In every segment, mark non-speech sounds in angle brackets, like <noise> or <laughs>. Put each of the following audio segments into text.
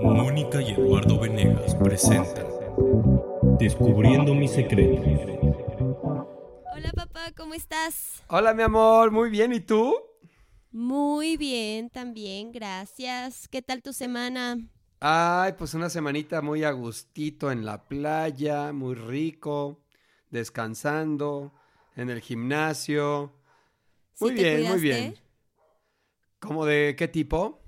Mónica y Eduardo Venegas presentan Descubriendo mis secretos. Hola papá, ¿cómo estás? Hola, mi amor, muy bien, ¿y tú? Muy bien, también, gracias. ¿Qué tal tu semana? Ay, pues una semanita muy a gustito en la playa, muy rico, descansando, en el gimnasio. ¿Sí Muy te bien, muy bien. ¿Cómo de qué tipo?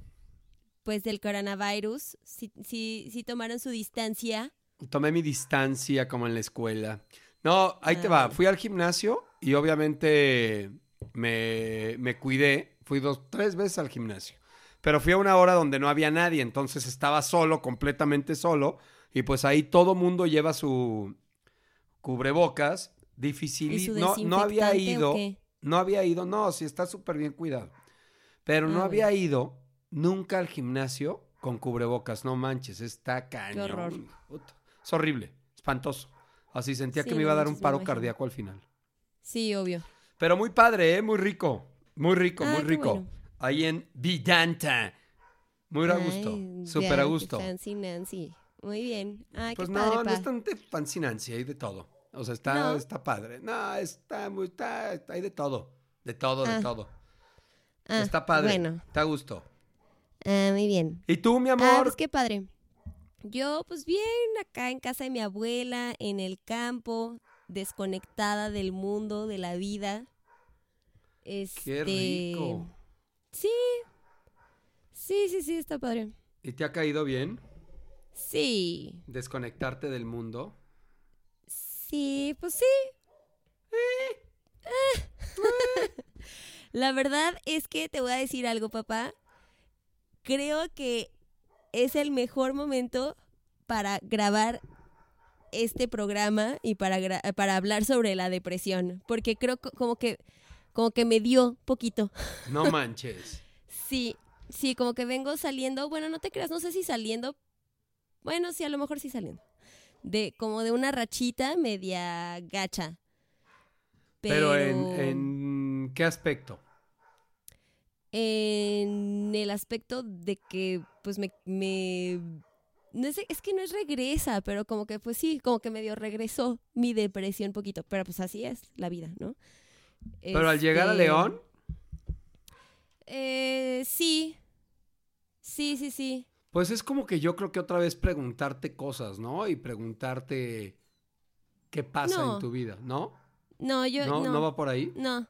Pues del coronavirus, sí, sí, sí tomaron su distancia. Tomé mi distancia como en la escuela. No, ahí te va. Ah. Fui al gimnasio y obviamente me, me cuidé. Fui dos, tres veces al gimnasio. Pero fui a una hora donde no había nadie, entonces estaba solo, completamente solo. Y pues ahí todo mundo lleva su cubrebocas. ¿Y Difícil. No, no había ido. No había ido. No, sí está súper bien cuidado. Pero no Ah, había ido nunca al gimnasio con cubrebocas. No manches, está cañón. horror. Puta. Es horrible, espantoso. Así sentía Sí, que me iba a dar un paro cardíaco al final. Sí, obvio. Pero muy padre, ¿eh? Muy rico. Muy rico, Ah, muy qué rico. bueno. Ahí en Vidanta. Muy a gusto. Súper a qué gusto. Fancy Nancy. Muy bien. Ay, Pues qué no, padre, no pa. es tan de fascinancia, hay de todo. O sea, está, No. está padre. No, está muy, está, hay de todo. De todo, de Ah. todo. Ah, está padre. Bueno, Está a gusto. Ah, muy bien. ¿Y tú, mi Ah, amor? pues qué padre. Yo, pues bien, acá en casa de mi abuela, en el campo, desconectada del mundo, de la vida. Este... Qué rico. Sí. Sí, sí, sí, está padre. ¿Y te ha caído bien Sí. desconectarte del mundo? Sí, pues sí. Eh. <laughs> La verdad es que te voy a decir algo, papá. Creo que es el mejor momento para grabar este programa y para, para hablar sobre la depresión, porque creo co- como que como que me dio poquito. <laughs> No manches. Sí, sí, como que vengo saliendo, bueno, no te creas, no sé si saliendo, bueno, sí, a lo mejor sí saliendo, de como de una rachita media gacha. Pero, Pero, en, en qué aspecto? En el aspecto de que, pues, me... me no sé, es que no es regresa, pero como que, pues sí, como que medio regresó mi depresión poquito, pero pues así es la vida, ¿no? Pero al llegar a Este, León, Eh, sí, sí, sí, sí. pues es como que yo creo que otra vez preguntarte cosas, ¿no? Y preguntarte qué pasa No. en tu vida, ¿no? No, yo ¿No, no. ¿No va por ahí? No.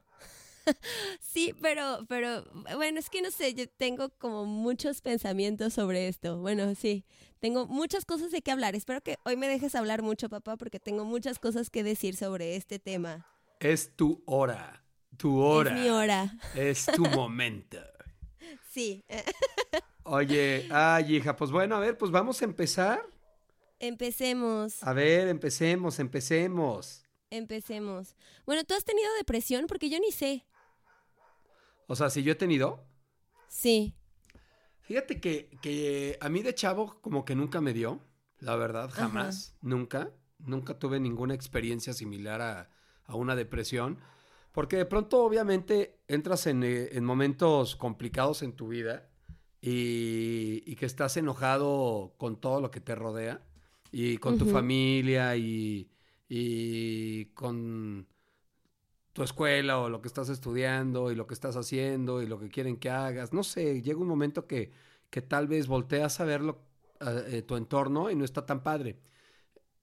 <laughs> sí, pero, pero, bueno, es que no sé, yo tengo como muchos pensamientos sobre esto. Bueno, sí, tengo muchas cosas de qué hablar. Espero que hoy me dejes hablar mucho, papá, porque tengo muchas cosas que decir sobre este tema. Es tu hora. Tu hora. Es mi hora. Es tu momento. <laughs> Sí. <laughs> Oye, ay, hija, pues bueno, a ver, pues vamos a empezar. Empecemos, A ver, empecemos, empecemos. empecemos. Bueno, ¿tú has tenido depresión? Porque yo ni sé. O sea, si yo he tenido, Sí. Fíjate que, que a mí de chavo como que nunca me dio, la verdad, jamás, nunca, nunca tuve ninguna experiencia similar a, a una depresión, porque de pronto obviamente entras en, eh, en momentos complicados en tu vida y, y que estás enojado con todo lo que te rodea y con tu familia y, y con tu escuela o lo que estás estudiando y lo que estás haciendo y lo que quieren que hagas. No sé, llega un momento que, que tal vez volteas a ver lo- a- eh, tu entorno y no está tan padre.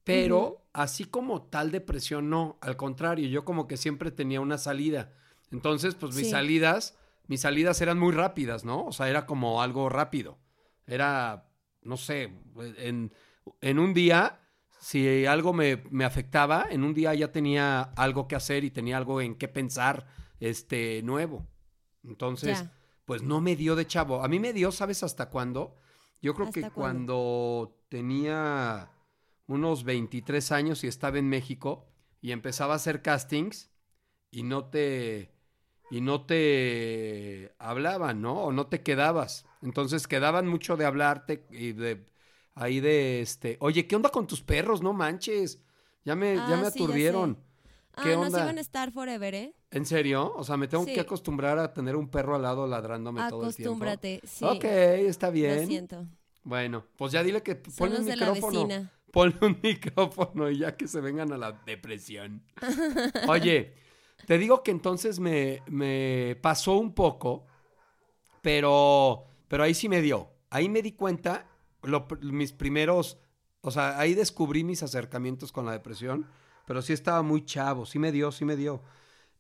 Pero así como tal depresión, no. Al contrario, yo como que siempre tenía una salida. Entonces, pues mis Sí. salidas, mis salidas eran muy rápidas, ¿no? O sea, era como algo rápido. Era, no sé, en, en un día, si algo me, me afectaba, en un día ya tenía algo que hacer y tenía algo en qué pensar, este, nuevo. Entonces, Ya. pues no me dio de chavo. A mí me dio, ¿sabes hasta cuándo? Yo creo que cuando tenía unos 23 años y estaba en México y empezaba a hacer castings y no te y no te hablaban, ¿no? O no te quedabas. Entonces quedaban mucho de hablarte y de ahí de este, oye, ¿qué onda con tus perros? No manches. Ya me, ya Ah, me sí, ya aturdieron. Ah, ¿Qué no se onda? van a estar forever, ¿eh? ¿En serio? O sea, me tengo Sí. que acostumbrar a tener un perro al lado ladrándome todo el tiempo. Acostúmbrate, sí. Ok, está Lo bien. siento. Bueno, pues ya dile que ponle un micrófono. Ponle un <laughs> micrófono y ya que se vengan a la depresión. <laughs> Oye, te digo que entonces me, me pasó un poco, pero, pero ahí sí me dio. Ahí me di cuenta, mis primeros, o sea, ahí descubrí mis acercamientos con la depresión, pero sí estaba muy chavo, sí me dio, sí me dio.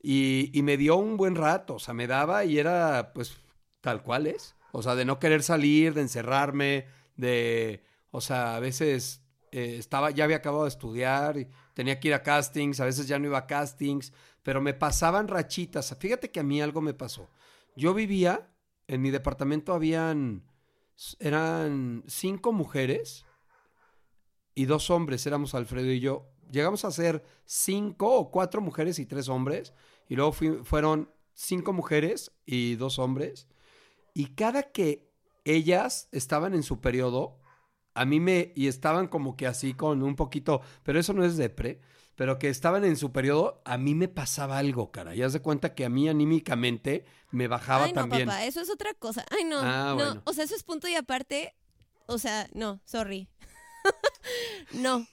Y, y me dio un buen rato, o sea, me daba y era pues tal cual es. O sea, de no querer salir, de encerrarme, de, o sea, a veces eh, estaba, ya había acabado de estudiar y tenía que ir a castings, a veces ya no iba a castings, pero me pasaban rachitas. Fíjate que a mí algo me pasó. Yo vivía, en mi departamento habían, eran cinco mujeres y dos hombres, éramos Alfredo y yo. Llegamos a ser cinco o cuatro mujeres y tres hombres, y luego fueron cinco mujeres y dos hombres. Y cada que ellas estaban en su periodo, a mí me, y estaban como que así con un poquito, pero eso no es depre, pero que estaban en su periodo, a mí me pasaba algo, cara. Y haz de cuenta que a mí anímicamente me bajaba Ay, no, también. papá, eso es otra cosa. Ay, no. Ah, no. bueno. O sea, eso es punto y aparte. O sea, no, sorry. <laughs> no.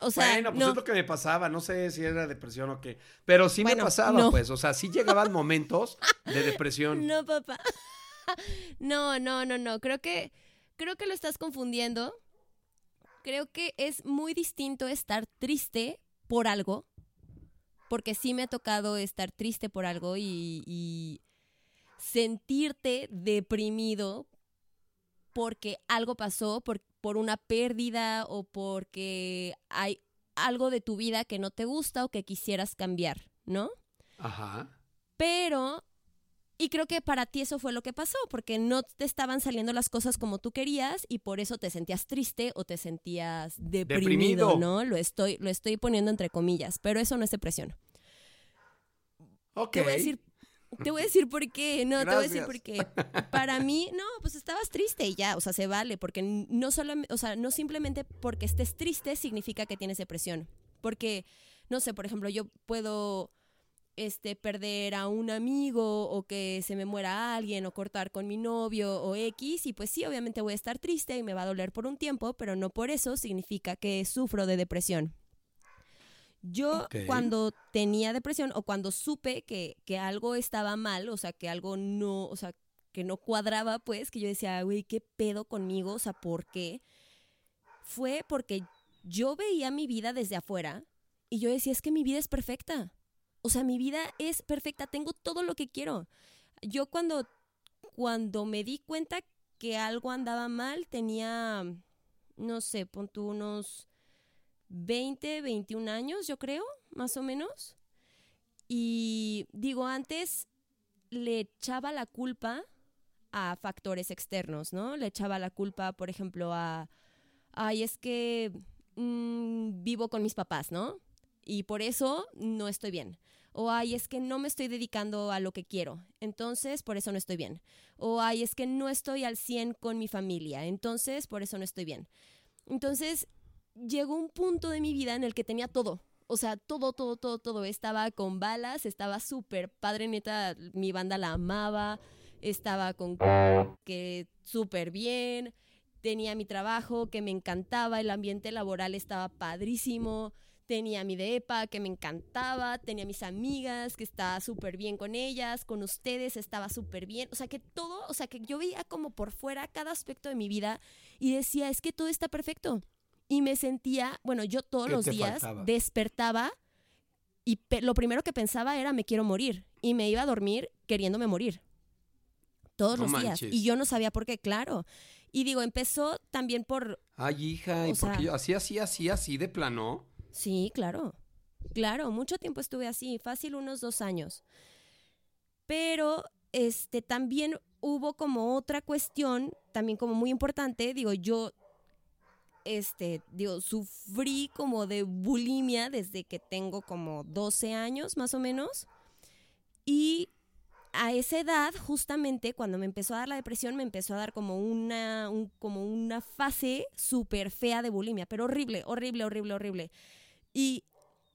O sea, bueno, pues no. es lo que me pasaba, no sé si era depresión o qué, pero sí me pasaba, no. pues, o sea, sí <laughs> llegaban momentos de depresión. No, papá. <laughs> No, no, no, no. Creo que creo que lo estás confundiendo. Creo que es muy distinto estar triste por algo, porque sí me ha tocado estar triste por algo y, y sentirte deprimido porque algo pasó, por, por una pérdida o porque hay algo de tu vida que no te gusta o que quisieras cambiar, ¿no? Ajá. Pero, y creo que para ti eso fue lo que pasó, porque no te estaban saliendo las cosas como tú querías y por eso te sentías triste o te sentías deprimido, Deprimido. ¿no? Lo estoy, lo estoy poniendo entre comillas, pero eso no es depresión. Ok. Te voy a decir, te voy a decir por qué, no, te voy a decir por qué. <laughs> Para mí, no, pues estabas triste y ya, o sea, se vale, porque no solo, o sea, no simplemente porque estés triste significa que tienes depresión, porque, no sé, por ejemplo, yo puedo este, perder a un amigo o que se me muera alguien o cortar con mi novio o X y pues sí, obviamente voy a estar triste y me va a doler por un tiempo, pero no por eso significa que sufro de depresión. Yo cuando tenía depresión o cuando supe que, que algo estaba mal, o sea, que algo no, o sea, que no cuadraba, pues, que yo decía, güey, ¿qué pedo conmigo? O sea, ¿por qué? Fue porque yo veía mi vida desde afuera y yo decía, es que mi vida es perfecta. O sea, mi vida es perfecta, tengo todo lo que quiero. Yo cuando, cuando me di cuenta que algo andaba mal, tenía, no sé, pon tú unos 20, 21 años, yo creo, más o menos. Y digo, antes le echaba la culpa a factores externos, ¿no? Le echaba la culpa, por ejemplo, a, ay, es que mm, vivo con mis papás, ¿no? Y por eso no estoy bien. O ay, es que no me estoy dedicando a lo que quiero, entonces por eso no estoy bien. O ay, es que no estoy al 100 con mi familia, entonces por eso no estoy bien. Entonces llegó un punto de mi vida en el que tenía todo. O sea, todo, todo, todo, todo. Estaba con balas, estaba súper padre, neta, mi banda la amaba, estaba con que súper bien, tenía mi trabajo que me encantaba, el ambiente laboral estaba padrísimo, tenía mi depa que me encantaba, tenía mis amigas que estaba súper bien con ellas, con ustedes estaba súper bien, o sea que todo, o sea que yo veía como por fuera cada aspecto de mi vida y decía, es que todo está perfecto. Y me sentía, bueno, yo todos ¿Qué los días faltaba? despertaba y lo primero que pensaba era me quiero morir y me iba a dormir queriéndome morir. Todos No los días. Y yo no sabía por qué, claro. Y digo, empezó también por... Ay, hija, ¿y O por qué sea- yo- así, así, así, así de plano? Sí, claro. Claro, mucho tiempo estuve así, fácil unos dos años. Pero este también hubo como otra cuestión, también como muy importante, digo, yo este, digo, sufrí como de bulimia desde que tengo como 12 años más o menos. Y a esa edad, justamente cuando me empezó a dar la depresión, me empezó a dar como una, un- como una fase súper fea de bulimia, pero horrible, horrible, horrible, horrible. Y,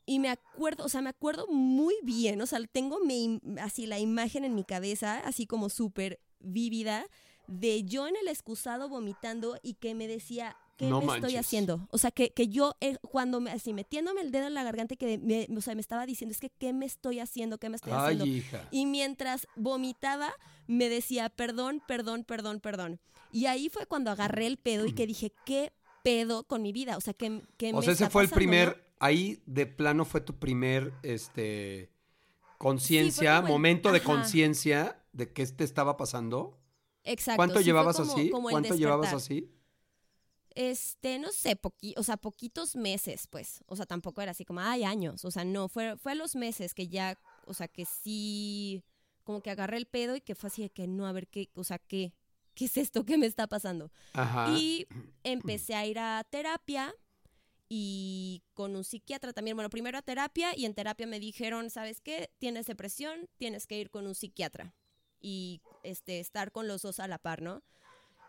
y me acuerdo, o sea, me acuerdo muy bien, o sea, tengo mi, así la imagen en mi cabeza, así como súper vívida, de yo en el excusado vomitando y que me decía, ¿qué No me estoy haciendo? O sea, que, que yo, eh, cuando me, así metiéndome el dedo en la garganta, que me, o sea, me estaba diciendo, es que, ¿qué me estoy haciendo? ¿Qué me estoy Ay, haciendo? hija. Y mientras vomitaba, me decía, perdón, perdón, perdón, perdón. Y ahí fue cuando agarré el pedo y que dije, ¿qué pedo con mi vida? O sea, ¿qué, qué O me sea, ese fue el primer, no? Ahí de plano fue tu primer, este, conciencia, momento de conciencia de qué te estaba pasando. Exacto. ¿Cuánto sí llevabas como- así? como ¿Cuánto llevabas así? Este, no sé, poqui, o sea, poquitos meses, pues. O sea, tampoco era así como, ay, años. O sea, no, fue, fue a los meses que ya, o sea, que sí, como que agarré el pedo y que fue así de que no, a ver qué, o sea, qué, qué es esto que me está pasando. Ajá. Y empecé a ir a terapia y con un psiquiatra también. Bueno, primero a terapia y en terapia me dijeron, ¿sabes qué? Tienes depresión, tienes que ir con un psiquiatra y este, estar con los dos a la par, ¿no?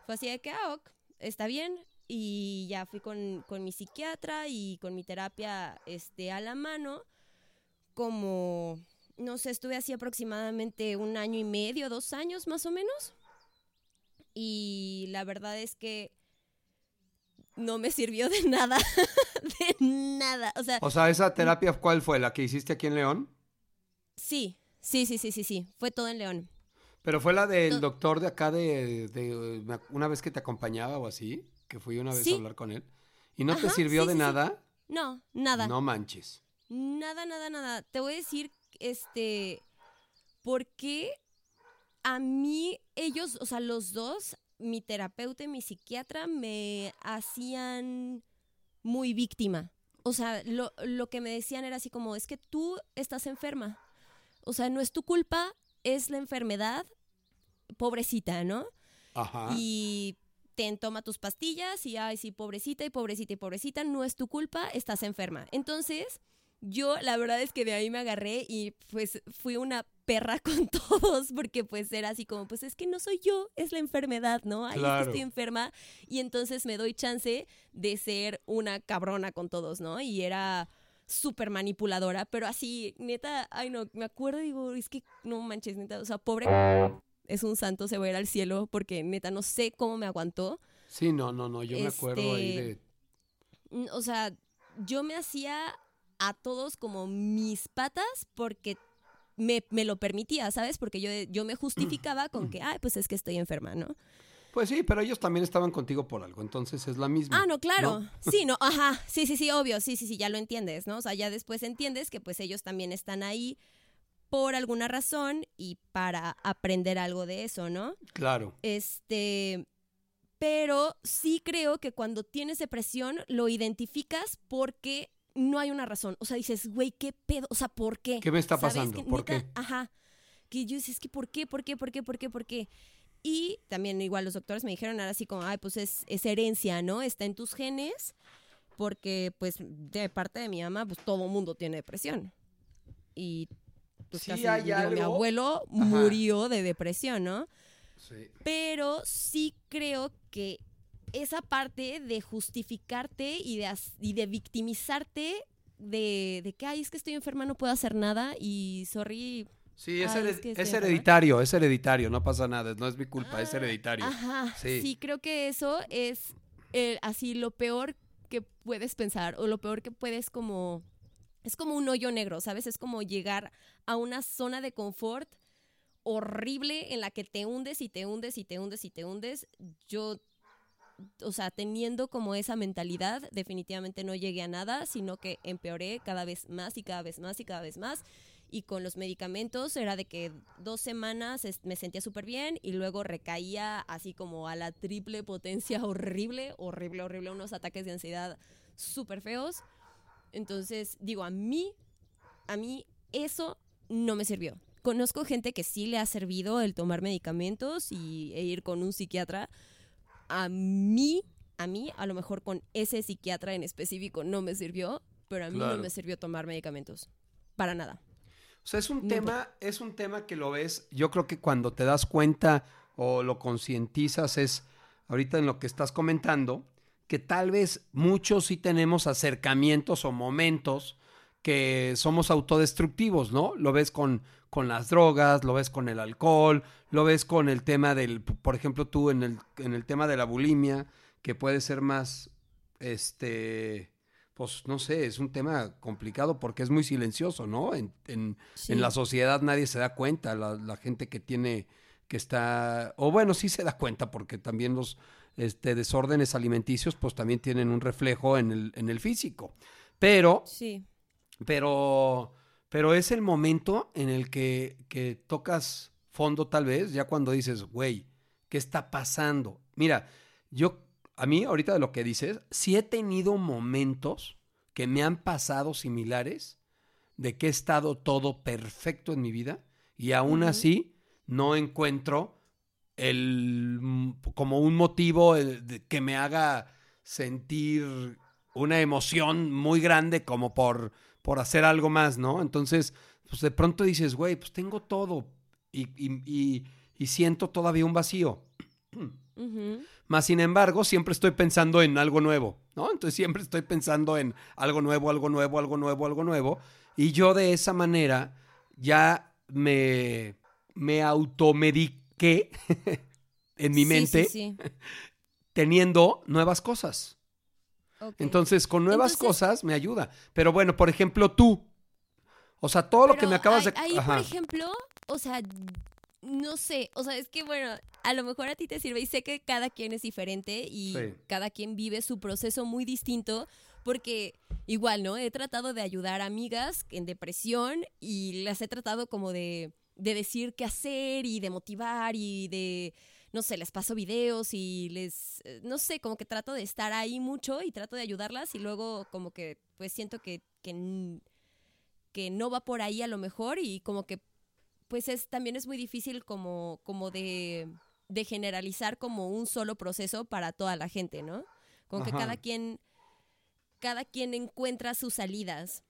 Fue así de que, ah, ok, está bien. Y ya fui con, con mi psiquiatra y con mi terapia este, a la mano. Como, no sé, estuve así aproximadamente un año y medio, dos años más o menos. Y la verdad es que no me sirvió de nada, <laughs> de nada. O sea, O sea, esa terapia, ¿cuál fue? ¿La que hiciste aquí en León? sí, sí, sí, sí, sí, sí, fue todo en León. Pero fue la del No. doctor de acá de, de una vez que te acompañaba o así, que fui una vez Sí. a hablar con él. ¿Y no te sirvió sí, de sí, nada? No, nada. No manches. Nada, nada, nada. Te voy a decir, este, porque a mí, ellos, o sea, los dos, mi terapeuta y mi psiquiatra, me hacían muy víctima. O sea, lo, lo que me decían era así como, es que tú estás enferma. O sea, no es tu culpa, es la enfermedad, pobrecita, ¿no? Ajá. y ten, toma tus pastillas y, ay, sí, pobrecita y pobrecita y pobrecita, no es tu culpa, estás enferma. Entonces, yo la verdad es que de ahí me agarré y pues fui una perra con <laughs> todos porque pues era así como, pues es que no soy yo, es la enfermedad, ¿no? Claro. estoy enferma y entonces me doy chance de ser una cabrona con todos, ¿no? Y era súper manipuladora, pero así, neta, ay no, me acuerdo y digo, es que no manches, neta, o sea, pobre <laughs> es un santo, se va a ir al cielo porque neta no sé cómo me aguantó. Sí, no, no, no, yo me acuerdo ahí Este, de... O sea, yo me hacía a todos como mis patas porque me, me lo permitía, ¿sabes? Porque yo, yo me justificaba <clears throat> con que, ay, pues es que estoy enferma, ¿no? Pues sí, pero ellos también estaban contigo por algo, entonces es la misma. Ah, no, claro. <laughs> Sí, no, ajá. Sí, sí, sí, obvio. Sí, sí, sí, ya lo entiendes, ¿no? O sea, ya después entiendes que pues ellos también están ahí por alguna razón y para aprender algo de eso, ¿no? Claro. Este, pero sí creo que cuando tienes depresión lo identificas porque no hay una razón. O sea, dices, güey, ¿qué pedo? O sea, ¿por qué? ¿Qué me está pasando? Que ¿Por neta, qué? Ajá. Que yo decía, es que ¿por qué? ¿Por qué? ¿Por qué? ¿Por qué? ¿Por qué? Y también igual los doctores me dijeron ahora así como, ay, pues es, es herencia, ¿no? Está en tus genes porque pues de parte de mi mamá, pues todo mundo tiene depresión. Y pues Sí casi hay digo, mi abuelo Ajá. murió de depresión, ¿no? Sí. pero sí creo que esa parte de justificarte y de, y de victimizarte de, de que, ay, es que estoy enferma, no puedo hacer nada y sorry. Sí, es, Ay, hered- es que es estoy enferma. hereditario, es hereditario, no pasa nada, no es mi culpa, es Ah, hereditario. Ajá, Sí. sí. creo que eso es eh, así lo peor que puedes pensar o lo peor que puedes como... Es como un hoyo negro, ¿sabes? Es como llegar a una zona de confort horrible en la que te hundes y te hundes y te hundes y te hundes. Yo, o sea, teniendo como esa mentalidad, definitivamente no llegué a nada, sino que empeoré cada vez más y cada vez más y cada vez más. Y con los medicamentos era de que dos semanas me sentía súper bien y luego recaía así como a la triple potencia <laughs> horrible, horrible, horrible, unos ataques de ansiedad súper feos. Entonces, digo, a mí, a mí eso no me sirvió. Conozco gente que sí le ha servido el tomar medicamentos y, e ir con un psiquiatra. A mí, a mí, a lo mejor con ese psiquiatra en específico no me sirvió, pero a mí Claro. no me sirvió tomar medicamentos. Para nada. O sea, es un No, tema, es un tema que lo ves, yo creo que cuando te das cuenta o lo concientizas es ahorita en lo que estás comentando, que tal vez muchos sí tenemos acercamientos o momentos que somos autodestructivos, ¿no? Lo ves con, con las drogas, lo ves con el alcohol, lo ves con el tema del, por ejemplo, tú en el, en el tema de la bulimia, que puede ser más, este, pues no sé, es un tema complicado porque es muy silencioso, ¿no? En, en, Sí. en la sociedad nadie se da cuenta, la, la gente que tiene, que está, o bueno, sí se da cuenta porque también los este, desórdenes alimenticios pues también tienen un reflejo en el, en el físico. Pero, Sí. pero, pero es el momento en el que, que tocas fondo tal vez, ya cuando dices, güey, ¿qué está pasando? Mira, yo, a mí ahorita de lo que dices, sí he tenido momentos que me han pasado similares, de que he estado todo perfecto en mi vida y aún así no encuentro el como un motivo eh, que me haga sentir una emoción muy grande como por, por hacer algo más, ¿no? Entonces, pues de pronto dices, güey, pues tengo todo y, y- y- y siento todavía un vacío. Más sin embargo, siempre estoy pensando en algo nuevo, ¿no? Entonces siempre estoy pensando en algo nuevo, algo nuevo, algo nuevo, algo nuevo. Y yo de esa manera ya me, me automediqué <laughs> en mi Sí, mente Sí, sí. teniendo nuevas cosas. Entonces, con nuevas Entonces- cosas me ayuda. Pero bueno, por ejemplo, tú. O sea, todo lo que me acabas ahí- de... Ahí, Ajá. por ejemplo, o sea, no sé, o sea, es que bueno, a lo mejor a ti te sirve y sé que cada quien es diferente y Sí. cada quien vive su proceso muy distinto porque igual, ¿no? He tratado de ayudar a amigas en depresión y las he tratado como de, de decir qué hacer y de motivar y de, no sé, les paso videos y les, eh, no sé, como que trato de estar ahí mucho y trato de ayudarlas y luego como que pues siento que, que no va por ahí a lo mejor y como que pues es también es muy difícil como como de, de generalizar como un solo proceso para toda la gente, ¿no? Como que cada quien cada quien encuentra sus salidas,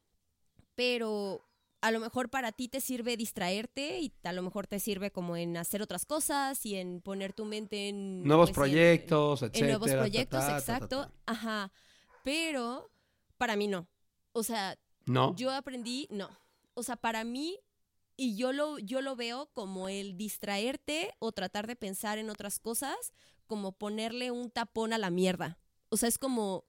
pero a lo mejor para ti te sirve distraerte y a lo mejor te sirve como en hacer otras cosas y en poner tu mente en Nuevos pues, en- proyectos, en etcétera. nuevos proyectos, ta, ta, ta, exacto, ta. ajá. Pero para mí no. O sea, ¿No? yo aprendí, no. O sea, para mí, y yo lo, yo lo veo como el distraerte o tratar de pensar en otras cosas, como ponerle un tapón a la mierda. O sea, es como,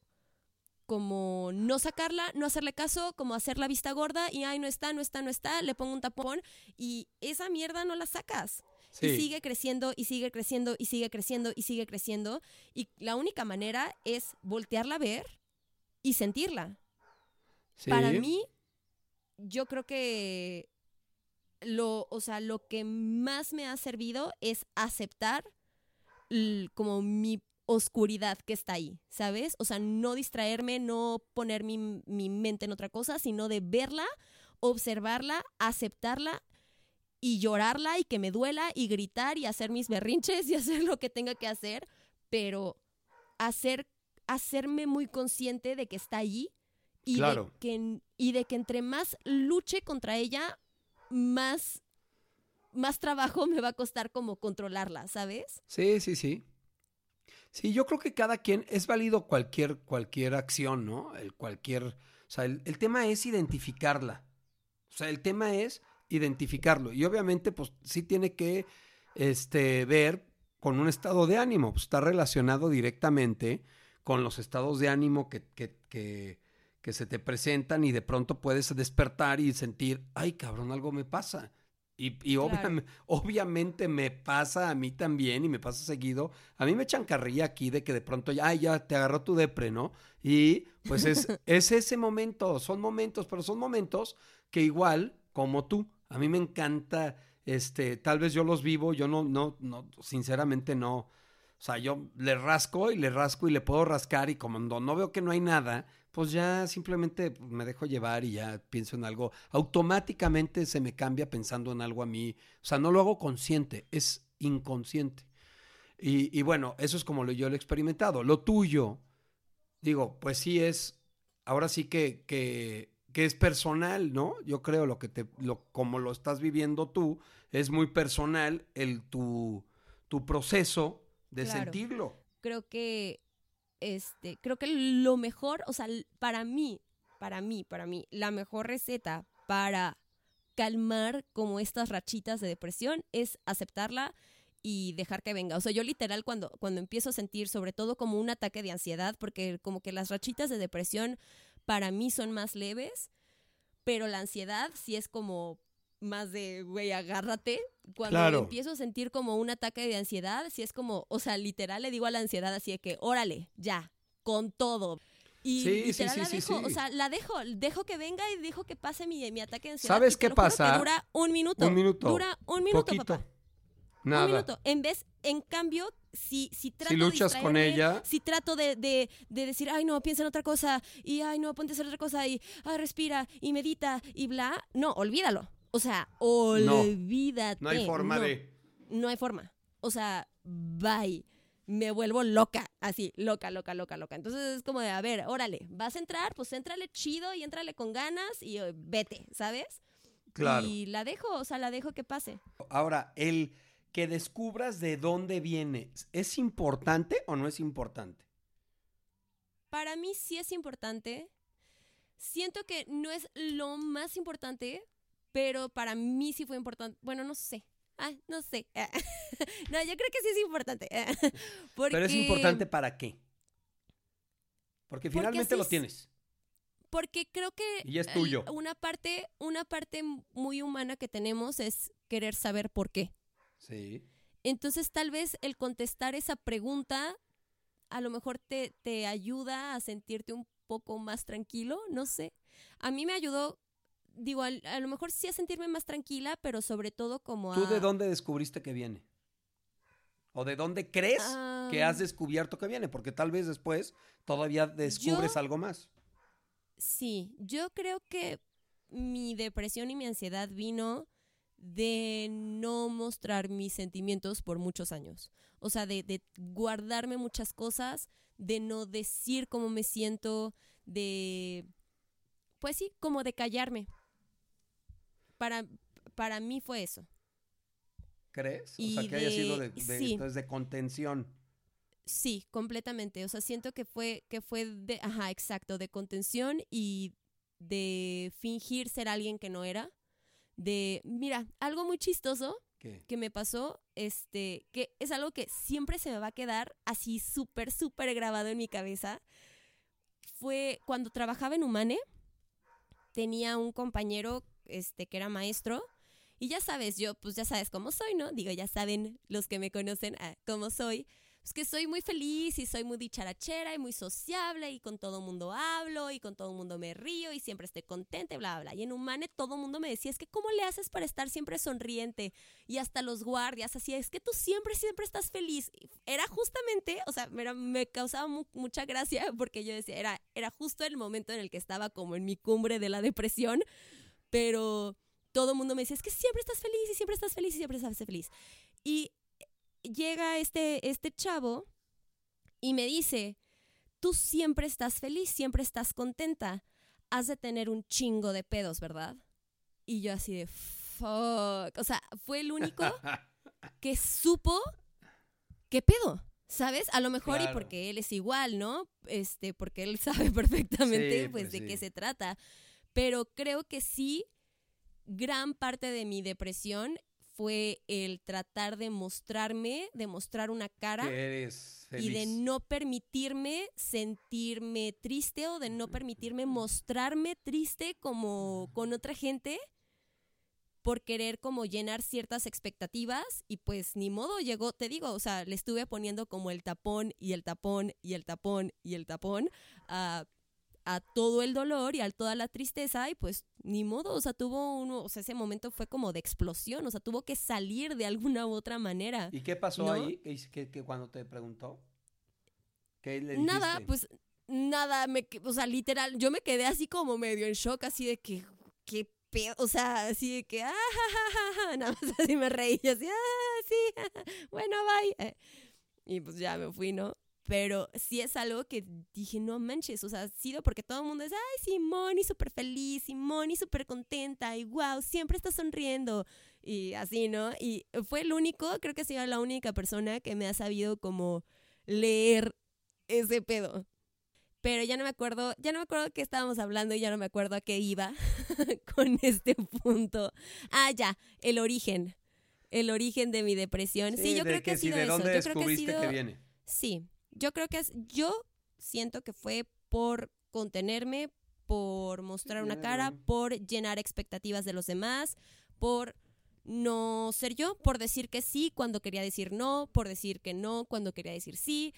como no sacarla, no hacerle caso, como hacer la vista gorda y, ay, no está, no está, no está, le pongo un tapón y esa mierda no la sacas. Sí. Y sigue creciendo y sigue creciendo y sigue creciendo y sigue creciendo. Y la única manera es voltearla a ver y sentirla. Sí. Para mí, yo creo que lo, o sea, lo que más me ha servido es aceptar como mi oscuridad que está ahí, ¿sabes? O sea, no distraerme, no poner mi, mi mente en otra cosa, sino de verla, observarla, aceptarla y llorarla y que me duela y gritar y hacer mis berrinches y <laughs> hacer lo que tenga que hacer, pero hacer, hacerme muy consciente de que está allí y, Claro. de que, y de que entre más luche contra ella, más, más trabajo <laughs> me va a costar como controlarla, ¿sabes? Sí, sí, sí. Sí, yo creo que cada quien es válido cualquier, cualquier acción, ¿no? El cualquier. O sea, el, tema es identificarla. O sea, el tema es identificarlo. Y obviamente, pues, sí tiene que este, ver con un estado de ánimo. Pues, está relacionado directamente con los estados de ánimo que, que, que, que se te presentan y de pronto puedes despertar y sentir, ay, cabrón, algo me pasa. Y, y Claro. obviam- obviamente me pasa a mí también y me pasa seguido. A mí me echan carrilla aquí de que de pronto ya, ay, ya te agarró tu depre, ¿no? Y pues es, <laughs> es ese momento, son momentos, pero son momentos que igual, como tú, a mí me encanta, este, tal vez yo los vivo, yo no, no, no, sinceramente no. O sea, yo le rasco y le rasco y le puedo rascar y como no, no veo que no hay nada, pues ya simplemente me dejo llevar y ya pienso en algo. Automáticamente se me cambia pensando en algo a mí. O sea, no lo hago consciente, es inconsciente. Y, y bueno, eso es como lo, yo lo he experimentado. Lo tuyo, digo, pues sí es, ahora sí que, que, que es personal, ¿no? Yo creo lo que te, lo, como lo estás viviendo tú, es muy personal el tu, tu proceso de Claro. sentirlo. Creo que, este, creo que lo mejor, o sea, para mí, para mí, para mí, la mejor receta para calmar como estas rachitas de depresión es aceptarla y dejar que venga. O sea, yo literal cuando, cuando empiezo a sentir sobre todo como un ataque de ansiedad, porque como que las rachitas de depresión para mí son más leves, pero la ansiedad sí es como más de, güey, agárrate. Cuando Claro. empiezo a sentir como un ataque de ansiedad, sí es como, o sea, literal le digo a la ansiedad así de que, órale, ya, con todo. Y Sí, literal sí, la sí, dejo, sí. o sea, la dejo, dejo que venga y dejo que pase mi, mi ataque de ansiedad. ¿Sabes qué que pasa? dura un minuto. Un minuto. Dura un minuto, Poquito. papá. Nada. Un minuto. En vez, en cambio, si, si trato de luchas con distraerme, ella. Si trato de, de, de decir, ay, no, piensa en otra cosa, y ay, no, ponte a hacer otra cosa, y ay, respira, y medita, y bla, no, olvídalo. O sea, olvídate. No hay forma no, de. No hay forma. O sea, bye. Me vuelvo loca, así, loca, loca, loca, loca. Entonces es como de, a ver, órale, vas a entrar, pues éntrale chido y éntrale con ganas y eh, vete, ¿sabes? Claro. Y la dejo, o sea, la dejo que pase. Ahora, el que descubras de dónde viene, ¿es importante o no es importante? Para mí sí es importante. Siento que no es lo más importante, pero para mí sí fue importante. Bueno, no sé. Ah, no sé. <laughs> no, yo creo que sí es importante. <laughs> Porque, Pero es importante para qué. Porque Porque finalmente lo es. tienes. Porque creo que Y es tuyo. una parte, una parte muy humana que tenemos es querer saber por qué. Sí. Entonces, tal vez el contestar esa pregunta a lo mejor te, te ayuda a sentirte un poco más tranquilo, no sé. A mí me ayudó, digo, al- a, lo mejor sí a sentirme más tranquila, pero sobre todo como a... ¿Tú de dónde descubriste que viene? ¿O de dónde crees que Ah. has descubierto que viene? Porque tal vez después todavía descubres Yo- algo más. Sí, yo creo que mi depresión y mi ansiedad vino de no mostrar mis sentimientos por muchos años. O sea, de, de guardarme muchas cosas, de no decir cómo me siento, de... Pues sí, como de callarme. Para, para mí fue eso. ¿Crees? O sea, que haya sido de, de- de- sí. entonces de contención. Sí, completamente. O sea, siento que fue, que fue de, ajá, exacto, de contención y de fingir ser alguien que no era. De, mira, algo muy chistoso ¿Qué? que me pasó, este, que es algo que siempre se me va a quedar así súper, súper grabado en mi cabeza. Fue cuando trabajaba en Humane, tenía un compañero, este, que era maestro, y ya sabes, yo, pues ya sabes cómo soy, ¿no? Digo, ya saben los que me conocen ah, cómo soy. Pues que soy muy feliz y soy muy dicharachera y muy sociable y con todo mundo hablo y con todo mundo me río y siempre estoy contenta bla, bla. Y en Humane todo mundo me decía, es que ¿cómo le haces para estar siempre sonriente? Y hasta los guardias, así, es que tú siempre, siempre estás feliz. Era justamente, o sea, era- me causaba mu- mucha gracia porque yo decía, era, era justo el momento en el que estaba como en mi cumbre de la depresión, pero todo el mundo me decía, es que siempre estás feliz y siempre estás feliz y siempre estás feliz. Y llega este, este chavo y me dice, tú siempre estás feliz, siempre estás contenta, has de tener un chingo de pedos, ¿verdad? Y yo así de, fuck, o sea, fue el único <laughs> que supo qué pedo, ¿sabes? A lo mejor y porque él es igual, ¿no? Este, porque él sabe <laughs> perfectamente, Sí, pues, pues de sí. qué se trata. Pero creo que sí, gran parte de mi depresión fue el tratar de mostrarme, de mostrar una cara eres y de no permitirme sentirme triste o de no permitirme mostrarme triste como con otra gente por querer como llenar ciertas expectativas y pues ni modo llegó, te digo, o sea, le estuve poniendo como el tapón y el tapón y el tapón y el tapón a, a todo el dolor y a toda la tristeza y pues ni modo, o sea, tuvo uno, o sea, ese momento fue como de explosión, o sea, tuvo que salir de alguna u otra manera. ¿Y qué pasó ¿no? ahí? ¿Qué, hice- qué- qué- cuando te preguntó? ¿Qué le dijiste? Nada, pues nada, me, que- o sea, literal, yo me quedé así como medio en shock, así de que, qué pedo, o sea, así de que, ah, ja, ja, ja, ja", <laughs> nada más así me reí, así, ah, sí, <laughs> bueno, bye. Eh, Y pues ya me fui, ¿no? Pero sí es algo que dije, no manches, o sea, ha sido porque todo el mundo es, ay, Simón, y súper feliz, Simón, y súper contenta, y wow, siempre está sonriendo, y así, ¿no? Y fue el único, creo que ha sido la única persona que me ha sabido como leer ese pedo. pero ya no me acuerdo, ya no me acuerdo qué estábamos hablando y ya no me acuerdo a qué iba <laughs> con este punto. Ah, ya, el origen. El origen de mi depresión. Sí, yo de creo que, ha sí, sido ¿De eso. dónde Yo creo que ha sido que viene? Sí, yo creo que es, yo siento que fue por contenerme, por mostrar una cara, por llenar expectativas de los demás, por no ser yo, por decir que sí cuando quería decir no, por decir que no cuando quería decir sí,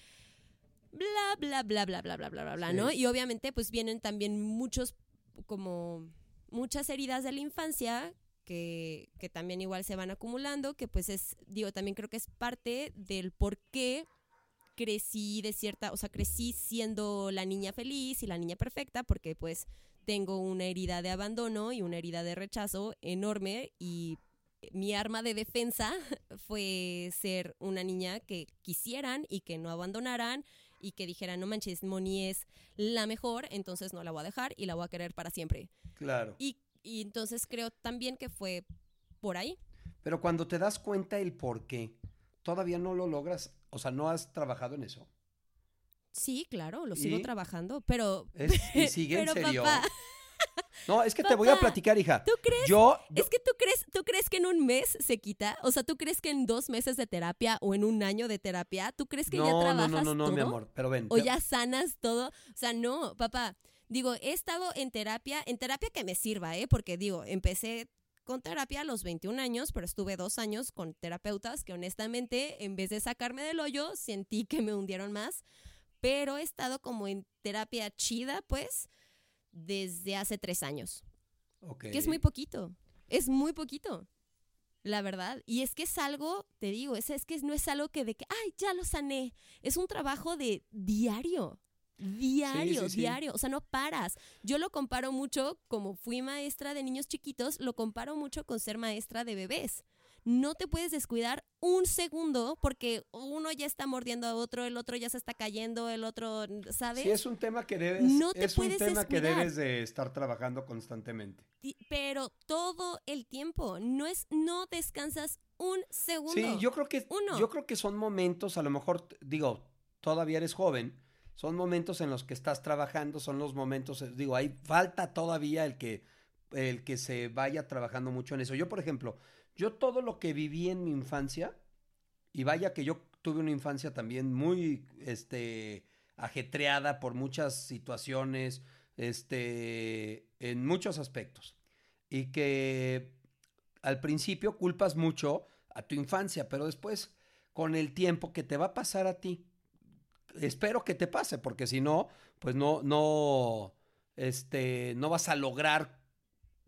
bla, bla, bla, bla, bla, bla, bla, bla, bla, Sí. ¿no? Y obviamente pues vienen también muchos, como muchas heridas de la infancia que, que también igual se van acumulando, que pues es, digo, también creo que es parte del por qué crecí de cierta, o sea, crecí siendo la niña feliz y la niña perfecta, porque pues tengo una herida de abandono y una herida de rechazo enorme y mi arma de defensa <laughs> fue ser una niña que quisieran y que no abandonaran y que dijeran, no manches, Moni es la mejor, entonces no la voy a dejar y la voy a querer para siempre. Claro. Y, y entonces creo también que fue por ahí. Pero cuando te das cuenta el por qué, todavía no lo logras. O sea, no has trabajado en eso. Sí, claro, lo sigo ¿Y? trabajando, pero... Es- ¿Y <laughs> sigue en serio? papá, <laughs> No, es que te voy a platicar, hija. ¿tú crees? Yo, yo- Es que tú crees, tú crees que en un mes se quita, o sea, tú crees que en dos meses de terapia o en un año de terapia, tú crees que no, ya no, trabajas no, no, no, mi todo? amor. Pero ven. o te- ya sanas todo, o sea, no, papá. Digo, he estado en terapia, en terapia que me sirva, ¿eh? Porque digo, empecé con terapia a los 21 años, pero estuve dos años con terapeutas que honestamente, en vez de sacarme del hoyo, sentí que me hundieron más. Pero he estado como en terapia chida, pues, desde hace tres años. Que es muy poquito. Es muy poquito. La verdad. Y es que es algo, te digo, es, es que no es algo que de que, ay, ya lo sané. Es un trabajo de diario. Diario, sí, sí. diario. O sea, no paras. Yo lo comparo mucho, como fui maestra de niños chiquitos, lo comparo mucho con ser maestra de bebés. No te puedes descuidar un segundo porque uno ya está mordiendo a otro, el otro ya se está cayendo, el otro, ¿sabes? Sí, es un tema que debes, No te es un puedes tema que debes de estar trabajando constantemente. Pero todo el tiempo. No es, no descansas un segundo. Sí, yo creo que Uno. yo creo que son momentos, a lo mejor digo, todavía eres joven, son momentos en los que estás trabajando, son los momentos, eh, digo, hay falta todavía el que el que se vaya trabajando mucho en eso. Yo, por ejemplo, yo todo lo que viví en mi infancia y vaya que yo tuve una infancia también muy este ajetreada por muchas situaciones, este en muchos aspectos y que al principio culpas mucho a tu infancia, pero después con el tiempo que te va a pasar a ti, espero que te pase, porque si no, pues no, no, este, no vas a lograr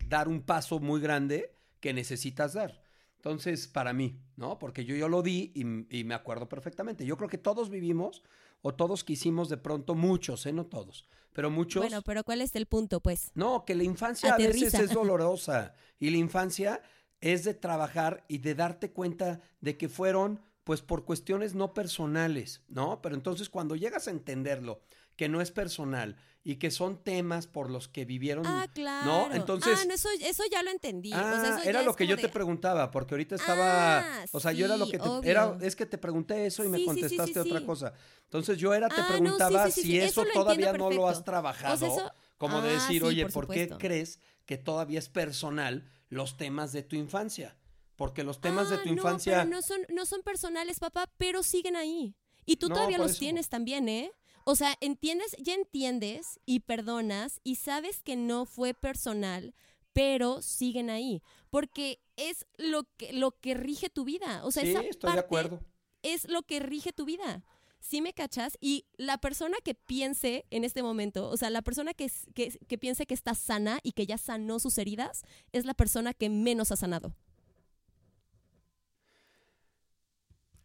dar un paso muy grande que necesitas dar. Entonces, para mí, ¿no? Porque yo, yo lo di y, y me acuerdo perfectamente. Yo creo que todos vivimos o todos quisimos de pronto, muchos, ¿eh? No todos, pero muchos. Bueno, pero ¿cuál es el punto, pues? No, que la infancia a veces es <laughs> dolorosa y la infancia es de trabajar y de darte cuenta de que fueron pues por cuestiones no personales, ¿no? Pero entonces cuando llegas a entenderlo, que no es personal y que son temas por los que vivieron, Ah, claro. ¿no? Entonces, Ah, no, eso, eso ya lo entendí. O sea, Ah, eso ya era lo que yo de- te preguntaba, porque ahorita estaba, Ah, o sea, yo era lo que te, obvio. era, es que te pregunté eso y me Sí, sí, contestaste otra cosa. Entonces yo era, te Ah, no, preguntaba si eso, todavía no lo has trabajado, O sea, eso- como de decir, oye, por ¿por, qué crees que todavía es personal los temas de tu infancia? Porque los temas de Ah, tu no, infancia, pero no son, no son personales, papá, pero siguen ahí. Y tú No, todavía los eso. tienes también, ¿eh? O sea, entiendes, ya entiendes y perdonas y sabes que no fue personal, pero siguen ahí. Porque es lo que, lo que rige tu vida. O sea, sí, esa estoy de parte acuerdo. es lo que rige tu vida. ¿Sí me cachas? Y la persona que piense en este momento, o sea, la persona que, que, que piense que está sana y que ya sanó sus heridas, es la persona que menos ha sanado.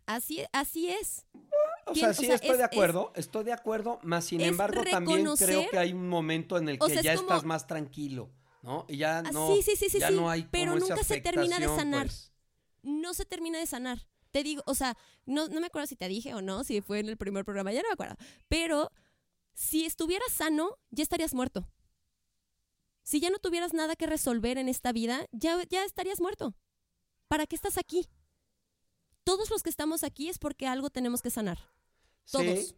Así, así es. O sea, o sí, sea, estoy es- de acuerdo, estoy de acuerdo, más sin embargo también creo que hay un momento en el O que es ya como- estás más tranquilo, ¿no? Y ya Ah, no, sí, sí, sí, ya no hay pero como esa nunca se termina de sanar. pues. No se termina de sanar. Te digo, o sea, no, no me acuerdo si te dije o no, si fue en el primer programa, ya no me acuerdo. Pero si estuvieras sano, ya estarías muerto. Si ya no tuvieras nada que resolver en esta vida, ya, ya estarías muerto. ¿Para qué estás aquí? Todos los que estamos aquí es porque algo tenemos que sanar. Todos. Sí,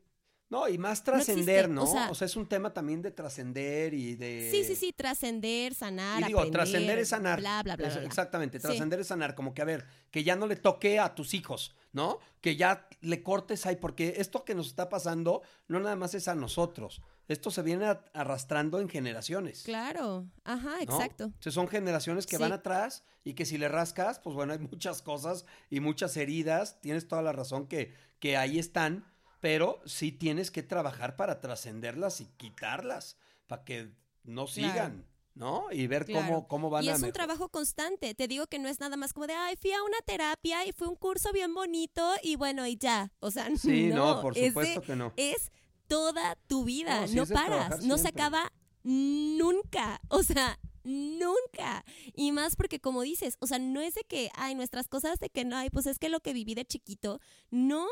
No, y más trascender, ¿no? o sea- o sea, es un tema también de trascender y de... Sí, sí, sí, trascender, sanar, Y digo, trascender es sanar. Bla, bla, bla, Es- bla, bla. Exactamente, Sí. trascender es sanar. Como que, a ver, que ya no le toque a tus hijos, ¿no? Que ya le cortes ahí, porque esto que nos está pasando no nada más es a nosotros. Esto se viene arrastrando en generaciones. Claro, ajá, ¿no? exacto. Entonces, son generaciones que Sí. van atrás y que si le rascas, pues bueno, hay muchas cosas y muchas heridas. Tienes toda la razón que, que ahí están, pero sí tienes que trabajar para trascenderlas y quitarlas, para que no Claro. sigan, ¿no? Y ver Claro. cómo, cómo van Y a es un mejor- trabajo constante. Te digo que no es nada más como de, ay, fui a una terapia y fue un curso bien bonito y bueno, y ya. O sea, Sí, no, no, por es de- supuesto que no. es toda tu vida, No, paras, no se acaba nunca, o sea, nunca. Y más porque como dices, o sea, no es de que, ay, nuestras cosas de que no, ay, pues es que lo que viví de chiquito, no,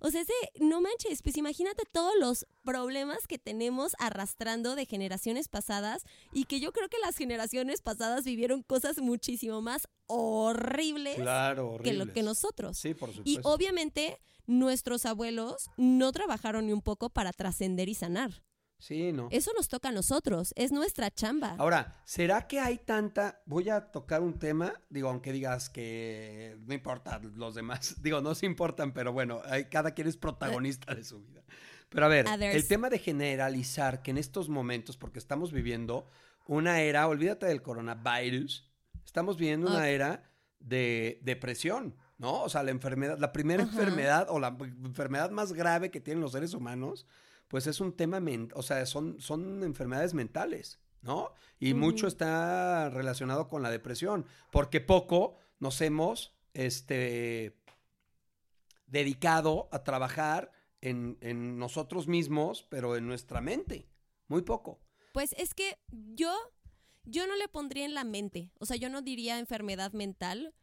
o sea, es de, no manches, pues imagínate todos los problemas que tenemos arrastrando de generaciones pasadas y que yo creo que las generaciones pasadas vivieron cosas muchísimo más horribles Claro, que lo horribles. que nosotros. Sí, por Y supuesto. obviamente nuestros abuelos no trabajaron ni un poco para trascender y sanar. Sí, no. Eso nos toca a nosotros, es nuestra chamba. Ahora, ¿será que hay tanta... Voy a tocar un tema, digo, aunque digas que no importa los demás, <laughs> digo, no se importan, pero bueno, hay, cada quien es protagonista de su vida. Pero a ver, Others. el tema de generalizar que en estos momentos, porque estamos viviendo una era, olvídate del coronavirus, estamos viviendo una era de depresión, ¿no? O sea, la enfermedad, la primera Ajá. enfermedad o la enfermedad más grave que tienen los seres humanos, pues es un tema, o sea, son, son enfermedades mentales, ¿no? Y mucho está relacionado con la depresión, porque poco nos hemos, este, dedicado a trabajar en, en nosotros mismos, pero en nuestra mente, muy poco. Pues es que yo, yo no le pondría en la mente, o sea, yo no diría enfermedad mental,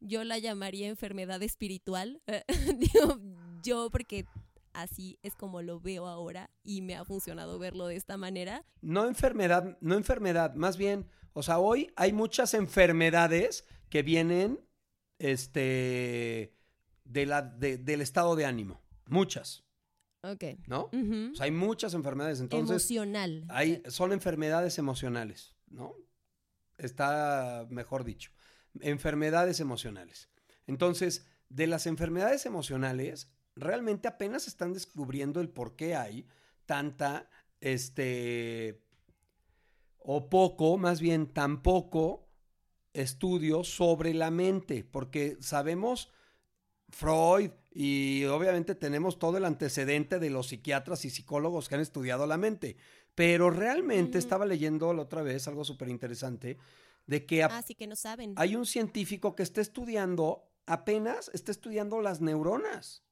yo la llamaría enfermedad espiritual. <laughs> Digo, yo porque así es como lo veo ahora y me ha funcionado verlo de esta manera. No enfermedad, no enfermedad, más bien, o sea, hoy hay muchas enfermedades que vienen, este, de la, de- del estado de ánimo, muchas, Ok. ¿no? O sea, hay muchas enfermedades, entonces Emocional. hay, son enfermedades emocionales, ¿no? Está mejor dicho, enfermedades emocionales. Entonces, de las enfermedades emocionales, realmente apenas están descubriendo el por qué hay tanta, este, o poco, más bien tan poco estudio sobre la mente, porque sabemos Freud y obviamente tenemos todo el antecedente de los psiquiatras y psicólogos que han estudiado la mente, pero realmente estaba leyendo la otra vez algo súper interesante de que Así que no saben. hay un científico que está estudiando, apenas está estudiando las neuronas.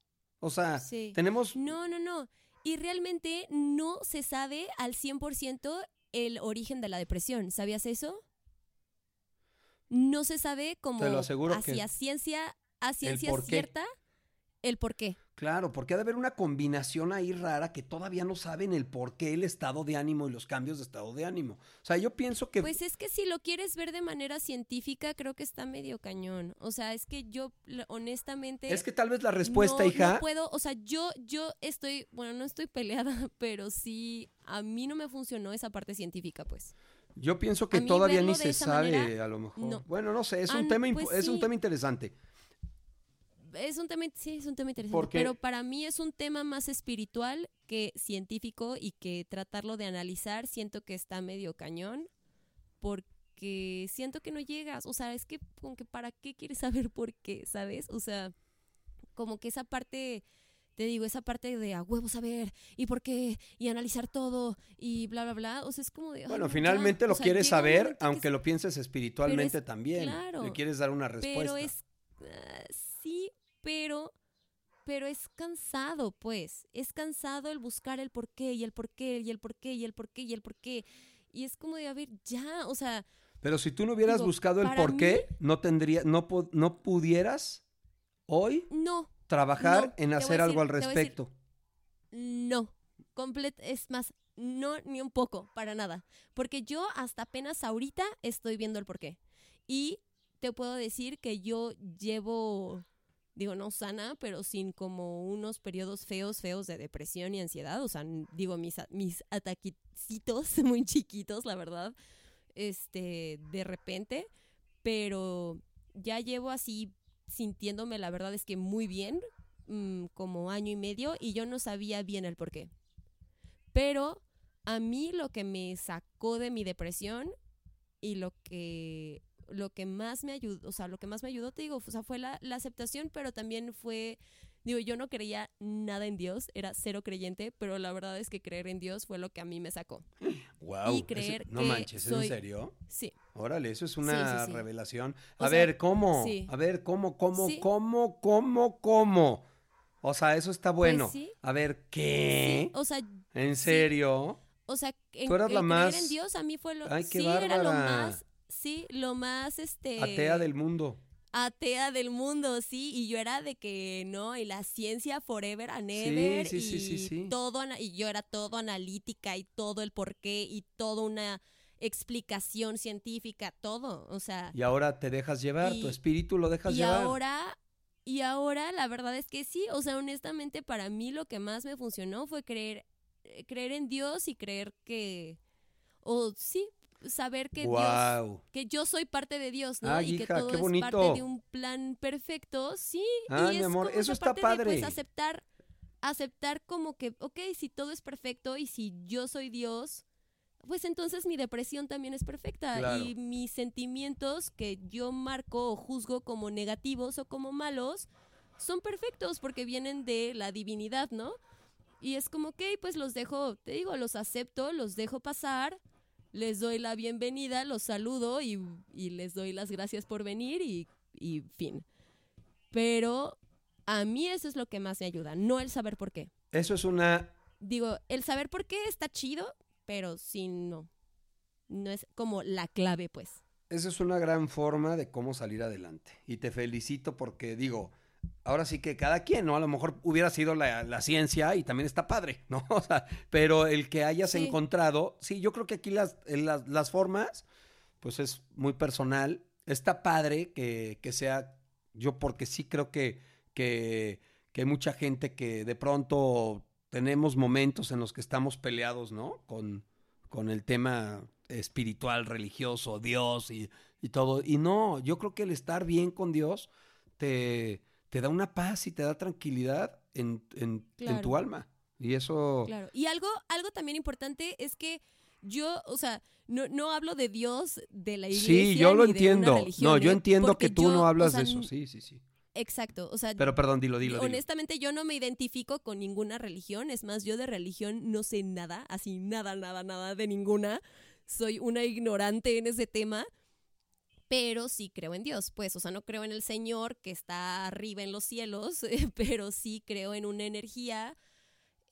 O sea, Sí. tenemos... No, no, no. Y realmente no se sabe al 100% el origen de la depresión. ¿Sabías eso? No se sabe como lo aseguro que- hacia ciencia, a ciencia cierta el por qué. Claro, porque ha de haber una combinación ahí rara que todavía no saben el por qué el estado de ánimo y los cambios de estado de ánimo. O sea, yo pienso que... Pues es que si lo quieres ver de manera científica, creo que está medio cañón. O sea, es que yo honestamente... es que tal vez la respuesta, no, hija... No puedo, o sea, yo, yo estoy, bueno, no estoy <laughs> peleada, pero sí, a mí no me funcionó esa parte científica, pues. Yo pienso que todavía ni se sabe, manera, a lo mejor. no. Bueno, no sé, es Ah, un tema pues es un tema interesante. Es un tema, sí, es un tema interesante. Porque- Pero para mí es un tema más espiritual que científico y que tratarlo de analizar siento que está medio cañón porque siento que no llegas. O sea, es que como que para qué quieres saber por qué, ¿sabes? O sea, como que esa parte, te digo, esa parte de a huevo saber y por qué y analizar todo y bla, bla, bla. O sea, es como de... Bueno, no, ya. finalmente lo O sea, quieres saber, aunque es- lo pienses espiritualmente es- también. claro, Le quieres dar una respuesta. Pero es. Pero. Pero es cansado, pues. Es cansado el buscar el por qué y el por qué y el por qué y el por qué y el por qué. Y es como de, a ver, ya, o sea, Pero si tú no hubieras Digo, buscado el por qué, no tendría, no, no pudieras hoy no, trabajar No, en hacer algo al decir- respecto. no. Complet es más, no ni un poco, para nada. Porque yo hasta apenas ahorita estoy viendo el por qué. Y te puedo decir que yo llevo digo, no sana, pero sin como unos periodos feos, feos de depresión y ansiedad. O sea, digo, mis, mis ataquecitos <laughs> muy chiquitos, la verdad, este, de repente, pero ya llevo así sintiéndome, la verdad es que muy bien, mm, como año y medio, y yo no sabía bien el por qué. Pero a mí lo que me sacó de mi depresión y lo que lo que más me ayudó, o sea, lo que más me ayudó, te digo, o sea, fue la, la aceptación, pero también fue, digo, yo no creía nada en Dios, era cero creyente, pero la verdad es que creer en Dios fue lo que a mí me sacó. Wow. Y creer no que manches, ¿en soy- serio? Sí. Órale, eso es una sí, sí. revelación. O A sea, ver, ¿cómo? sí. A ver, ¿cómo, cómo, cómo, cómo, cómo? O sea, eso está bueno. Pues sí. A ver, ¿qué? O sea, ¿En serio? o sea, en, Tú eras el la creer más- en Dios a mí fue lo Ay, qué sí, era lo más sí, lo más este Atea del mundo. atea del mundo, sí, y yo era de que no, y la ciencia forever and ever, sí, sí, y sí, sí. todo, y yo era todo analítica y todo el porqué y toda una explicación científica, todo, o sea, Y ahora te dejas llevar, tu Y- espíritu lo dejas y llevar. ahora, y ahora la verdad es que sí, o sea, honestamente para mí lo que más me funcionó fue creer, eh, creer en Dios y creer que, o sí, saber que Dios que yo soy parte de Dios, ¿no? Ay, y que hija, todo es parte de un plan perfecto, sí. Ay, y mi es amor, como eso está parte de, padre. pues, aceptar, aceptar como que, ok, si todo es perfecto y si yo soy Dios, pues entonces mi depresión también es perfecta. Claro. Y mis sentimientos que yo marco o juzgo como negativos o como malos, son perfectos porque vienen de la divinidad, ¿no? Y es como, ok, pues los dejo, te digo, los acepto, los dejo pasar, les doy la bienvenida, los saludo y, y les doy las gracias por venir y, y fin. Pero a mí eso es lo que más me ayuda, no el saber por qué. Eso es una Digo, el saber por qué está chido, pero sí no. No es como la clave, pues. Esa es una gran forma de cómo salir adelante. Y te felicito porque digo, ahora sí que cada quien, ¿no? A lo mejor hubiera sido la, la ciencia y también está padre, <laughs> ¿no? O sea, pero el que hayas Sí. encontrado, sí, yo creo que aquí las, las formas, pues es muy personal. Está padre que, que sea, yo porque sí creo que, que, que hay mucha gente que de pronto tenemos momentos en los que estamos peleados, ¿no? Con, con el tema espiritual, religioso, Dios y, y todo. Y no, yo creo que el estar bien con Dios te, te da una paz y te da tranquilidad en, en- en tu alma. Y eso... Claro. Y algo, algo también importante es que yo, o sea, no, no hablo de Dios, de la iglesia. Sí, yo lo ni de una entiendo. religión, No, yo ¿eh? entiendo que tú yo, no o hablas sea, de eso. Sí, sí, sí. Exacto. O sea, Pero perdón, dilo, dilo, dilo. honestamente yo no me identifico con ninguna religión. Es más, yo de religión no sé nada, así nada, nada, nada de ninguna. Soy una ignorante en ese tema. Pero sí creo en Dios, pues, o sea, no creo en el Señor que está arriba en los cielos, <laughs> pero sí creo en una energía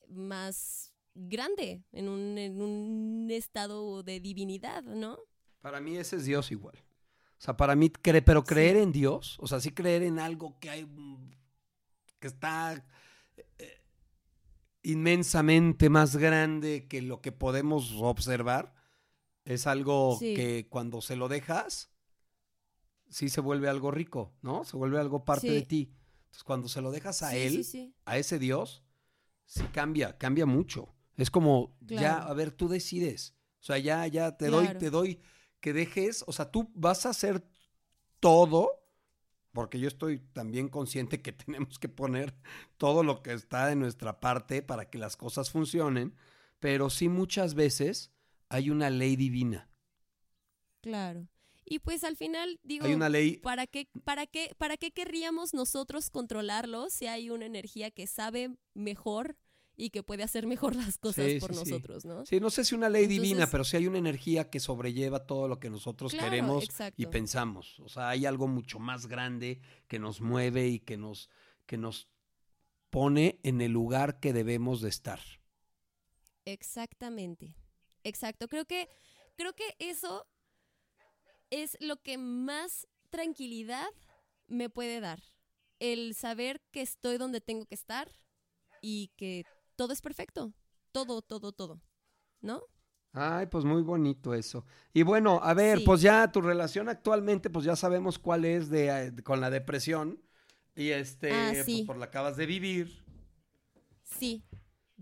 más grande, en un, en un estado de divinidad, ¿no? Para mí ese es Dios igual. O sea, para mí, cre- pero creer en Dios, o sea, sí creer en algo que hay, que está eh, inmensamente más grande que lo que podemos observar, es algo Sí. que cuando se lo dejas, sí se vuelve algo rico, ¿no? Se vuelve algo parte Sí. de ti. Entonces, cuando se lo dejas a Sí, Él, sí, a ese Dios, sí cambia, cambia mucho. Es como, ya, a ver, tú decides. O sea, ya, ya, te doy, te doy que dejes, o sea, tú vas a hacer todo, porque yo estoy también consciente que <laughs> tenemos que poner todo lo que está de nuestra parte para que las cosas funcionen, pero sí muchas veces hay una ley divina, Claro. Y pues al final, digo, hay una ley, ¿para qué, para, qué, ¿para qué querríamos nosotros controlarlo si hay una energía que sabe mejor y que puede hacer mejor las cosas Sí, por sí, nosotros, ¿no? sí, no sé si una ley divina, pero sí hay una energía que sobrelleva todo lo que nosotros Claro, queremos y pensamos. O sea, hay algo mucho más grande que nos mueve y que nos, que nos pone en el lugar que debemos de estar. Exactamente. Exacto. Creo que, creo que eso es lo que más tranquilidad me puede dar. El saber que estoy donde tengo que estar y que todo es perfecto. Todo, todo, todo. ¿No? Ay, pues muy bonito eso. Y bueno, a ver, Sí. pues ya tu relación actualmente, pues ya sabemos cuál es de, eh, con la depresión. Y este, Ah, pues, sí. por la acabas de vivir. Sí,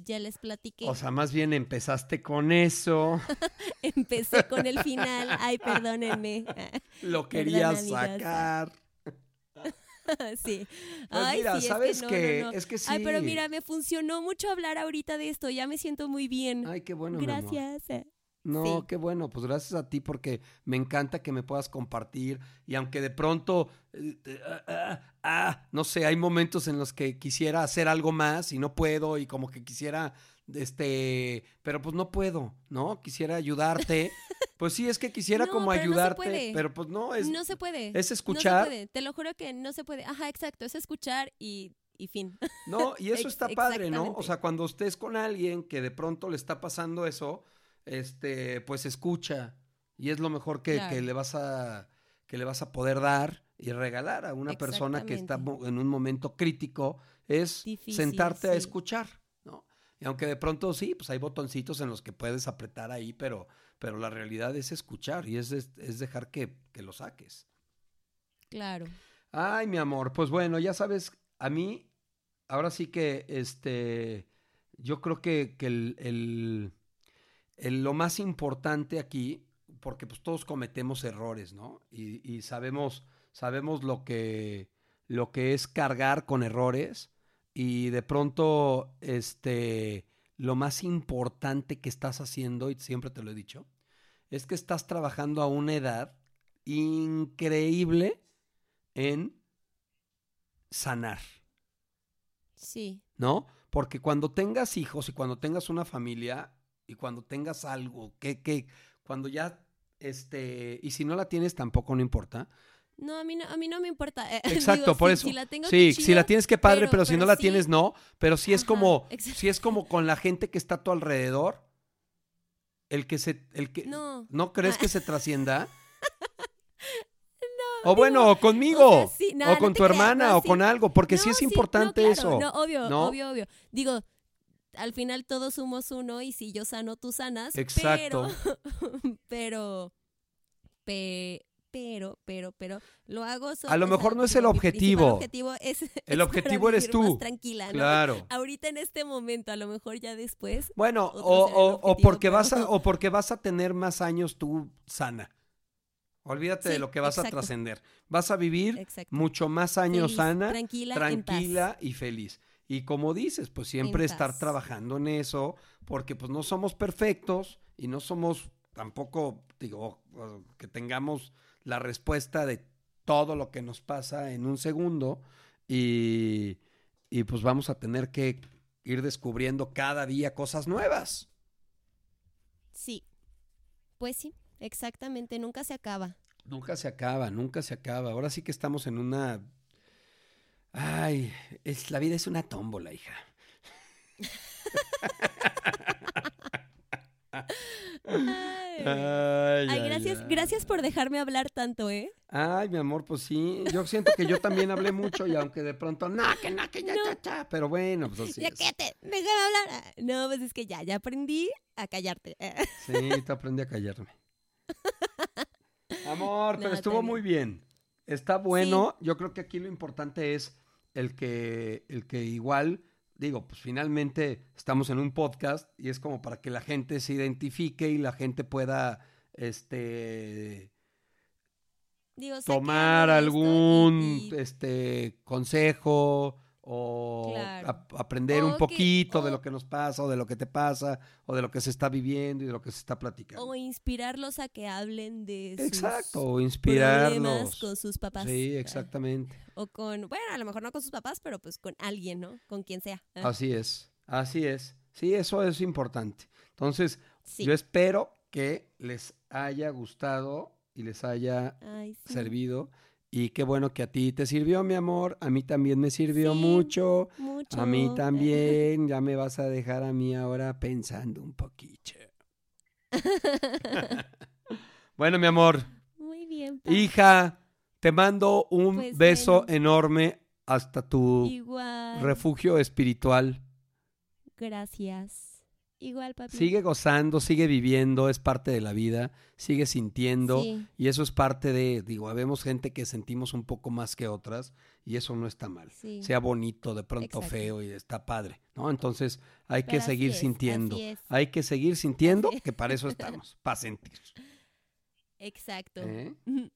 ya les platiqué. O sea, más bien empezaste con eso. <laughs> Empecé con el final. Ay, perdónenme. <laughs> Lo Perdón, amigas. sacar. <laughs> sí. Pues Ay, mira, sí, es ¿sabes que no, no, no. Es que Ay, pero sí. mira, me funcionó mucho hablar ahorita de esto. Ya me siento muy bien. Ay, qué bueno, mi amor. No, Sí. qué bueno, pues gracias a ti porque me encanta que me puedas compartir y aunque de pronto, eh, eh, ah, ah, ah, no sé, hay momentos en los que quisiera hacer algo más y no puedo y como que quisiera, este, pero pues no puedo, ¿no? Quisiera ayudarte. <laughs> Pues sí, es que quisiera No, como pero no se ayudarte, puede. pero pues no, es, no se puede. es No se escuchar. puede. Te lo juro que no se puede. Ajá, exacto. Es escuchar y, y fin. No, y eso <laughs> está padre, ¿no? O sea, cuando estés con alguien que de pronto le está pasando eso, este, pues escucha. Y es lo mejor que, Claro. que le vas a que le vas a poder dar y regalar a una persona que está en un momento crítico, es Difícil, sentarte a escuchar, ¿no? Y aunque de pronto sí, pues hay botoncitos en los que puedes apretar ahí, pero, pero la realidad es escuchar y es, es, es dejar que, que lo saques. Claro. Ay, mi amor, pues bueno, ya sabes, a mí, ahora sí que, este, yo creo que, que el- lo más importante aquí, porque pues todos cometemos errores, ¿no? Y, y sabemos, sabemos lo que, lo que es cargar con errores y de pronto, este, lo más importante que estás haciendo, y siempre te lo he dicho, es que estás trabajando a una edad increíble en sanar, Sí. ¿no? Porque cuando tengas hijos y cuando tengas una familia y cuando tengas algo, que, que cuando ya, este, y si no la tienes tampoco no importa. No, a mí no, a mí no me importa. eh, <laughs> Exacto, digo, por si- eso. Si la tengo, sí, si la tienes que padre, pero, pero- si no la sí. tienes no, pero si es Ajá, como, si es como con la gente que está a tu alrededor, el que se, el que, No. ¿no crees que se trascienda? <laughs> o bueno, o conmigo, o sea, sí, no, o no con te tu creas, hermana, no, o con sí. algo, porque sí No, es no, importante claro, eso. No, obvio, ¿no? obvio, obvio. Digo, al final todos somos uno y si yo sano, tú sanas. Exacto. Pero, <laughs> pero, pe- pero, pero, pero, lo hago. so- A lo mejor no es el mi principal objetivo. objetivo es, El objetivo eres tú. Más tranquila, ¿no? Claro. Ahorita en este momento, a lo mejor ya después. Bueno, o, el o- objetivo, porque vas a, o porque vas a tener más años tú sana. Olvídate de lo que vas a trascender. Vas a vivir Exacto. mucho más años Feliz, sana, tranquila, tranquila y feliz. Y como dices, pues siempre estar trabajando en eso, porque pues no somos perfectos y no somos tampoco, digo, que tengamos la respuesta de todo lo que nos pasa en un segundo y, y pues vamos a tener que ir descubriendo cada día cosas nuevas. Sí. Pues sí, exactamente, nunca se acaba. Nunca se acaba, nunca se acaba. Ahora sí que estamos en una... Ay, es, la vida es una tómbola, hija. Ay, Ay, Ay, gracias, ay. gracias por dejarme hablar tanto, ¿eh? Ay, mi amor, pues sí. Yo siento que yo también hablé mucho y aunque de pronto, no, que no, que ya, No. ya, ya. Pero bueno, pues así ya es. cállate, déjame hablar. No, pues es que ya, ya aprendí a callarte. Sí, te aprendí a callarme. <laughs> Amor, pero estuvo muy bien. Está bueno. Yo creo que aquí lo importante es el que, el que igual, digo, pues finalmente estamos en un podcast y es como para que la gente se identifique y la gente pueda, este, Digo, tomar algún, y- y- este, consejo o Claro. aprender O un que- poquito de lo que nos pasa o de lo que te pasa o de lo que se está viviendo y de lo que se está platicando. O inspirarlos a que hablen de sus Exacto, o problemas inspirarnos. con sus papás. Sí, exactamente. O con, bueno, a lo mejor no con sus papás, pero pues con alguien, ¿no? Con quien sea. Ah, Así es, así es. Sí, eso es importante. Entonces, sí. yo espero que les haya gustado y les haya Ay, sí. servido. Y qué bueno que a ti te sirvió, mi amor. A mí también me sirvió Sí, mucho. Mucho. A mí <laughs> también. Ya me vas a dejar a mí ahora pensando un poquito. <laughs> bueno, mi amor. Muy bien. Hija, te mando un Pues beso enorme hasta tu Igual. refugio espiritual. Gracias. Igual, papi. Sigue gozando, sigue viviendo, es parte de la vida, sigue sintiendo Sí. y eso es parte de, digo, habemos gente que sentimos un poco más que otras y eso no está mal. Sí. Sea bonito, de pronto Exacto. feo y está padre, ¿no? Entonces hay que Pero seguir es, sintiendo, hay que seguir sintiendo, que para eso estamos, para sentir. Exacto. ¿eh? <laughs>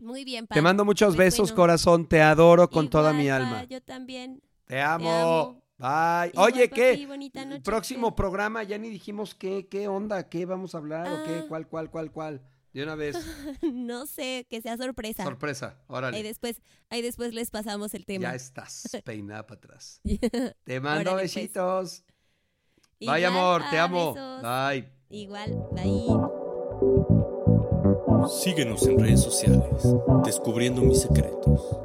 Muy bien, pa. Te mando muchos Pues besos, bueno. corazón, te adoro con toda mi pa, alma. Yo también. Te amo. amo. Bye. Igual, Oye, papi, ¿qué? noche, próximo ¿qué? programa ya ni dijimos qué, qué onda, qué vamos a hablar o qué, Ah. cuál, cuál, cuál, cuál. De una vez. <laughs> no sé, que sea sorpresa. Sorpresa. Ahí Órale. después, ahí después les pasamos el tema. Ya estás <laughs> peinada para atrás. <laughs> Te mando Órale, pues. besitos. Bye, Igual, amor, te amo. besos. Bye. Igual, bye. Síguenos en redes sociales, descubriendo mis secretos.